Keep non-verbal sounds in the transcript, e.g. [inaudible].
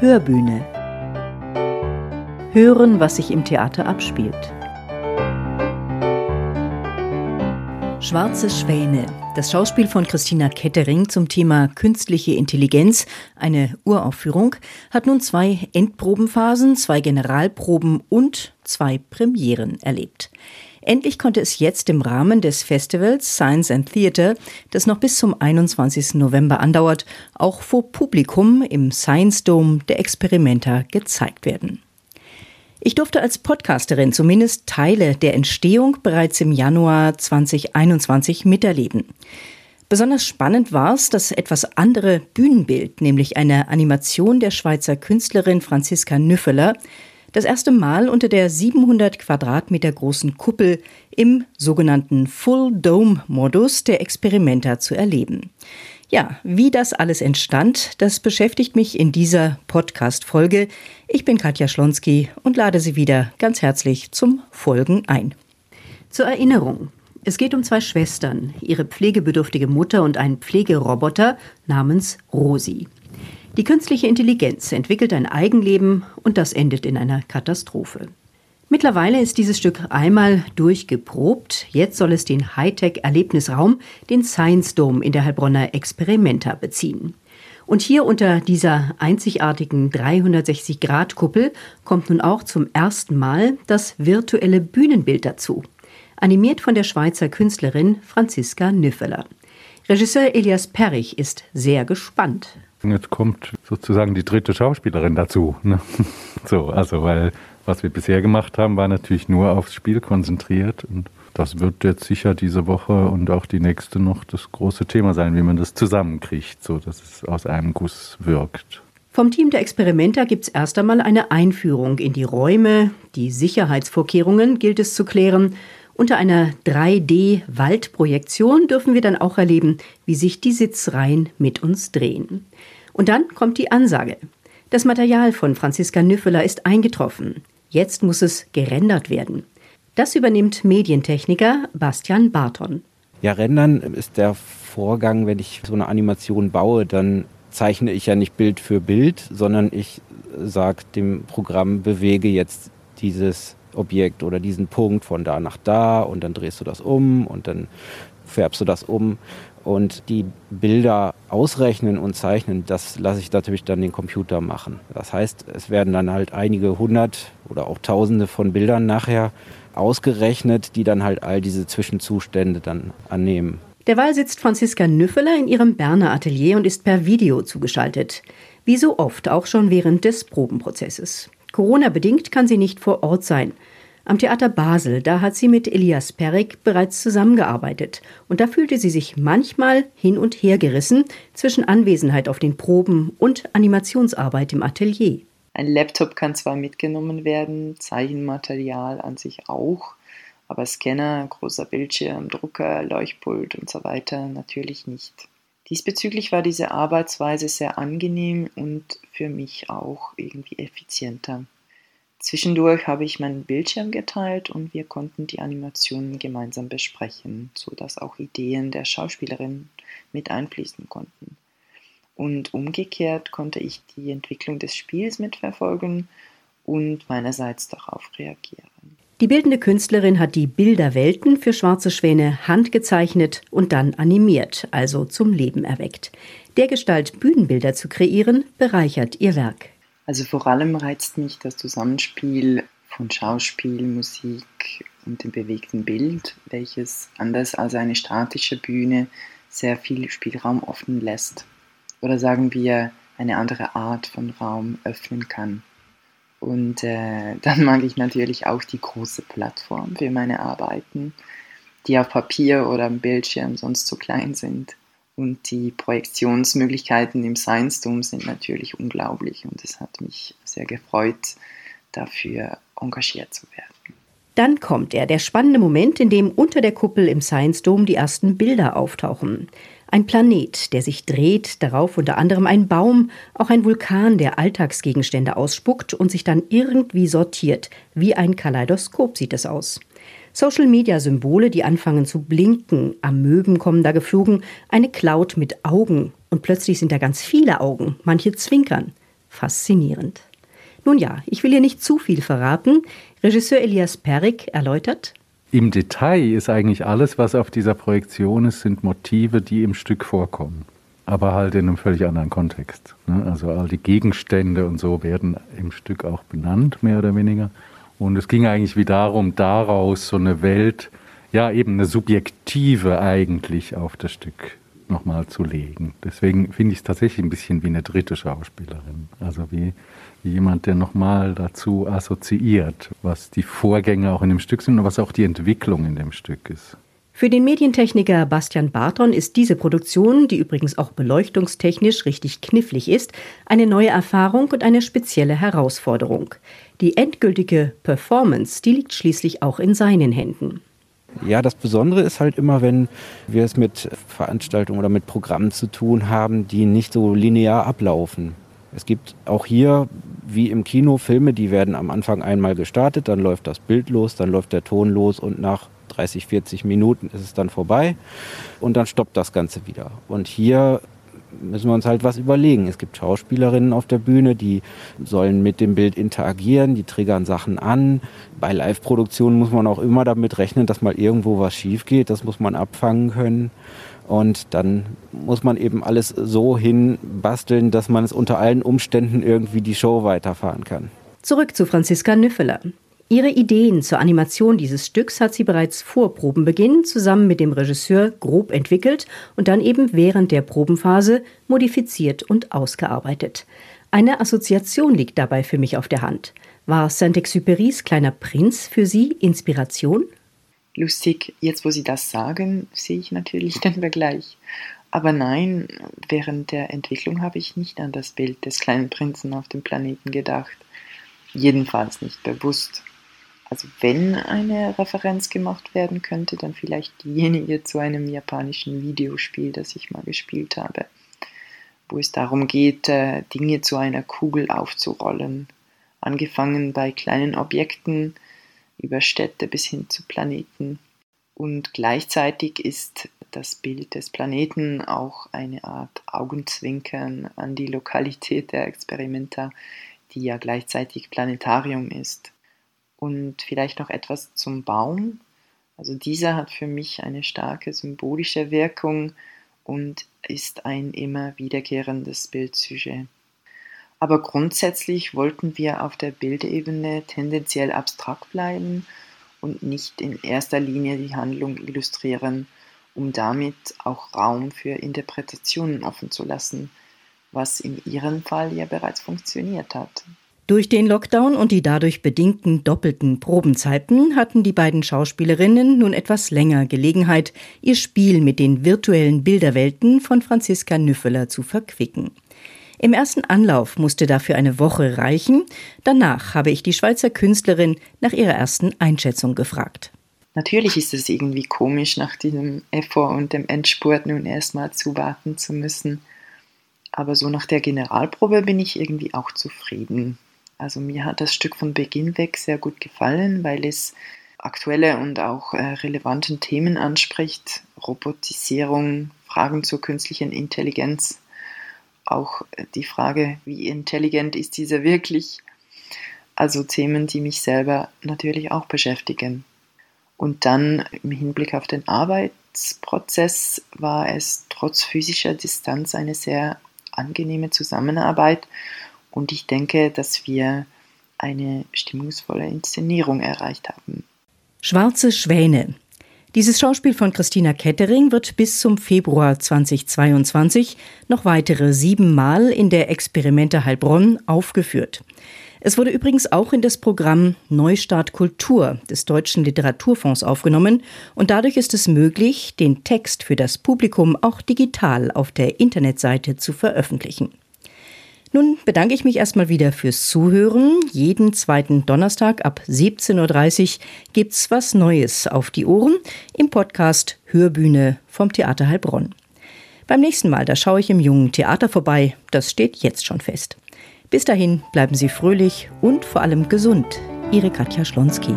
Hörbühne. Hören, was sich im Theater abspielt. Schwarze Schwäne. Das Schauspiel von Christina Kettering zum Thema künstliche Intelligenz, eine Uraufführung, hat nun zwei Endprobenphasen, zwei Generalproben und zwei Premieren erlebt. Endlich konnte es jetzt im Rahmen des Festivals Science and Theatre, das noch bis zum 21. November andauert, auch vor Publikum im Science Dome der Experimenter gezeigt werden. Ich durfte als Podcasterin zumindest Teile der Entstehung bereits im Januar 2021 miterleben. Besonders spannend war es, das etwas andere Bühnenbild, nämlich eine Animation der Schweizer Künstlerin Franziska Nüffeler, das erste Mal unter der 700 Quadratmeter großen Kuppel im sogenannten Full Dome Modus der Experimenter zu erleben. Ja, wie das alles entstand, das beschäftigt mich in dieser Podcast-Folge. Ich bin Katja Schlonski und lade Sie wieder ganz herzlich zum Folgen ein. Zur Erinnerung. Es geht um zwei Schwestern, ihre pflegebedürftige Mutter und einen Pflegeroboter namens Rosi. Die künstliche Intelligenz entwickelt ein Eigenleben und das endet in einer Katastrophe. Mittlerweile ist dieses Stück einmal durchgeprobt. Jetzt soll es den Hightech-Erlebnisraum, den Science Dome in der Heilbronner Experimenta beziehen. Und hier unter dieser einzigartigen 360-Grad-Kuppel kommt nun auch zum ersten Mal das virtuelle Bühnenbild dazu. Animiert von der Schweizer Künstlerin Franziska Nüffeler. Regisseur Elias Perrich ist sehr gespannt. Jetzt kommt sozusagen die dritte Schauspielerin dazu. Ne? [laughs] So, also weil was wir bisher gemacht haben, war natürlich nur aufs Spiel konzentriert und das wird jetzt sicher diese Woche und auch die nächste noch das große Thema sein, wie man das zusammenkriegt, so dass es aus einem Guss wirkt. Vom Team der Experimenter gibt es erst einmal eine Einführung in die Räume. Die Sicherheitsvorkehrungen gilt es zu klären. Unter einer 3D-Waldprojektion dürfen wir dann auch erleben, wie sich die Sitzreihen mit uns drehen. Und dann kommt die Ansage. Das Material von Franziska Nüffeler ist eingetroffen. Jetzt muss es gerendert werden. Das übernimmt Medientechniker Bastian Barton. Ja, rendern ist der Vorgang, wenn ich so eine Animation baue, dann zeichne ich ja nicht Bild für Bild, sondern ich sage dem Programm, bewege jetzt dieses Objekt oder diesen Punkt von da nach da und dann drehst du das um und dann färbst du das um und die Bilder ausrechnen und zeichnen, das lasse ich natürlich dann den Computer machen. Das heißt, es werden dann halt einige hundert oder auch tausende von Bildern nachher ausgerechnet, die dann halt all diese Zwischenzustände dann annehmen. Derweil sitzt Franziska Nüffeler in ihrem Berner Atelier und ist per Video zugeschaltet. Wie so oft auch schon während des Probenprozesses. Corona-bedingt kann sie nicht vor Ort sein. Am Theater Basel, da hat sie mit Elias Perik bereits zusammengearbeitet. Und da fühlte sie sich manchmal hin und her gerissen zwischen Anwesenheit auf den Proben und Animationsarbeit im Atelier. Ein Laptop kann zwar mitgenommen werden, Zeichenmaterial an sich auch, aber Scanner, großer Bildschirm, Drucker, Leuchtpult und so weiter natürlich nicht. Diesbezüglich war diese Arbeitsweise sehr angenehm und für mich auch irgendwie effizienter. Zwischendurch habe ich meinen Bildschirm geteilt und wir konnten die Animationen gemeinsam besprechen, sodass auch Ideen der Schauspielerin mit einfließen konnten. Und umgekehrt konnte ich die Entwicklung des Spiels mitverfolgen und meinerseits darauf reagieren. Die bildende Künstlerin hat die Bilderwelten für schwarze Schwäne handgezeichnet und dann animiert, also zum Leben erweckt. Der Gestalt Bühnenbilder zu kreieren, bereichert ihr Werk. Also vor allem reizt mich das Zusammenspiel von Schauspiel, Musik und dem bewegten Bild, welches anders als eine statische Bühne sehr viel Spielraum offen lässt. Oder sagen wir, eine andere Art von Raum öffnen kann. Und äh, [laughs] dann mag ich natürlich auch die große Plattform für meine Arbeiten, die auf Papier oder am Bildschirm sonst zu klein sind. Und die Projektionsmöglichkeiten im Science Dome sind natürlich unglaublich und es hat mich sehr gefreut, dafür engagiert zu werden. Dann kommt er, der spannende Moment, in dem unter der Kuppel im Science Dome die ersten Bilder auftauchen. Ein Planet, der sich dreht, darauf unter anderem ein Baum, auch ein Vulkan, der Alltagsgegenstände ausspuckt und sich dann irgendwie sortiert. Wie ein Kaleidoskop sieht es aus. Social-Media-Symbole, die anfangen zu blinken, Amöben kommen da geflogen, eine Cloud mit Augen und plötzlich sind da ganz viele Augen, manche zwinkern. faszinierend. Nun ja, ich will hier nicht zu viel verraten. Regisseur Elias Perik erläutert. Im Detail ist eigentlich alles, was auf dieser Projektion ist, sind Motive, die im Stück vorkommen. Aber halt in einem völlig anderen Kontext. Ne? Also all die Gegenstände und so werden im Stück auch benannt, mehr oder weniger. Und es ging eigentlich wie darum, daraus so eine Welt, ja eben eine subjektive eigentlich auf das Stück nochmal zu legen. Deswegen finde ich es tatsächlich ein bisschen wie eine dritte Schauspielerin. Also wie, wie jemand, der nochmal dazu assoziiert, was die Vorgänge auch in dem Stück sind und was auch die Entwicklung in dem Stück ist. Für den Medientechniker Bastian Barton ist diese Produktion, die übrigens auch beleuchtungstechnisch richtig knifflig ist, eine neue Erfahrung und eine spezielle Herausforderung. Die endgültige Performance, die liegt schließlich auch in seinen Händen. Ja, das Besondere ist halt immer, wenn wir es mit Veranstaltungen oder mit Programmen zu tun haben, die nicht so linear ablaufen. Es gibt auch hier, wie im Kino, Filme, die werden am Anfang einmal gestartet, dann läuft das Bild los, dann läuft der Ton los und nach 30, 40 Minuten ist es dann vorbei und dann stoppt das Ganze wieder. Und hier müssen wir uns halt was überlegen. Es gibt Schauspielerinnen auf der Bühne, die sollen mit dem Bild interagieren, die triggern Sachen an. Bei Live-Produktionen muss man auch immer damit rechnen, dass mal irgendwo was schief geht. Das muss man abfangen können. Und dann muss man eben alles so hinbasteln, dass man es unter allen Umständen irgendwie die Show weiterfahren kann. Zurück zu Franziska Nüffeler. Ihre Ideen zur Animation dieses Stücks hat sie bereits vor Probenbeginn zusammen mit dem Regisseur grob entwickelt und dann eben während der Probenphase modifiziert und ausgearbeitet. Eine Assoziation liegt dabei für mich auf der Hand. War Saint-Exupérys Kleiner Prinz für Sie Inspiration? Lustig, jetzt wo Sie das sagen, sehe ich natürlich [laughs] den Vergleich. Aber nein, während der Entwicklung habe ich nicht an das Bild des kleinen Prinzen auf dem Planeten gedacht. Jedenfalls nicht bewusst. Also wenn eine Referenz gemacht werden könnte, dann vielleicht diejenige zu einem japanischen Videospiel, das ich mal gespielt habe, wo es darum geht, äh, Dinge zu einer Kugel aufzurollen. Angefangen bei kleinen Objekten über Städte bis hin zu Planeten. Und gleichzeitig ist das Bild des Planeten auch eine Art Augenzwinkern an die Lokalität der Experimenta, die ja gleichzeitig Planetarium ist und vielleicht noch etwas zum Baum. Also dieser hat für mich eine starke symbolische Wirkung und ist ein immer wiederkehrendes Bildsujet. Aber grundsätzlich wollten wir auf der Bildebene tendenziell abstrakt bleiben und nicht in erster Linie die Handlung illustrieren, um damit auch Raum für Interpretationen offen zu lassen, was in ihrem Fall ja bereits funktioniert hat. Durch den Lockdown und die dadurch bedingten doppelten Probenzeiten hatten die beiden Schauspielerinnen nun etwas länger Gelegenheit, ihr Spiel mit den virtuellen Bilderwelten von Franziska Nüffeler zu verquicken. Im ersten Anlauf musste dafür eine Woche reichen. Danach habe ich die Schweizer Künstlerin nach ihrer ersten Einschätzung gefragt. Natürlich ist es irgendwie komisch, nach diesem Effort und dem Endspurt nun erstmal zuwarten zu müssen. Aber so nach der Generalprobe bin ich irgendwie auch zufrieden. Also mir hat das Stück von Beginn weg sehr gut gefallen, weil es aktuelle und auch äh, relevanten Themen anspricht. Robotisierung, Fragen zur künstlichen Intelligenz, auch äh, die Frage, wie intelligent ist diese wirklich? Also Themen, die mich selber natürlich auch beschäftigen. Und dann im Hinblick auf den Arbeitsprozess war es trotz physischer Distanz eine sehr angenehme Zusammenarbeit und ich denke, dass wir eine stimmungsvolle Inszenierung erreicht haben. Schwarze Schwäne. Dieses Schauspiel von Christina Kettering wird bis zum Februar 2022 noch weitere sieben Mal in der Experimente Heilbronn aufgeführt. Es wurde übrigens auch in das Programm Neustart Kultur des Deutschen Literaturfonds aufgenommen und dadurch ist es möglich, den Text für das Publikum auch digital auf der Internetseite zu veröffentlichen. Nun bedanke ich mich erstmal wieder fürs Zuhören. Jeden zweiten Donnerstag ab 17.30 Uhr gibt's was Neues auf die Ohren im Podcast Hörbühne vom Theater Heilbronn. Beim nächsten Mal, da schaue ich im Jungen Theater vorbei. Das steht jetzt schon fest. Bis dahin bleiben Sie fröhlich und vor allem gesund. Ihre Katja Schlonski.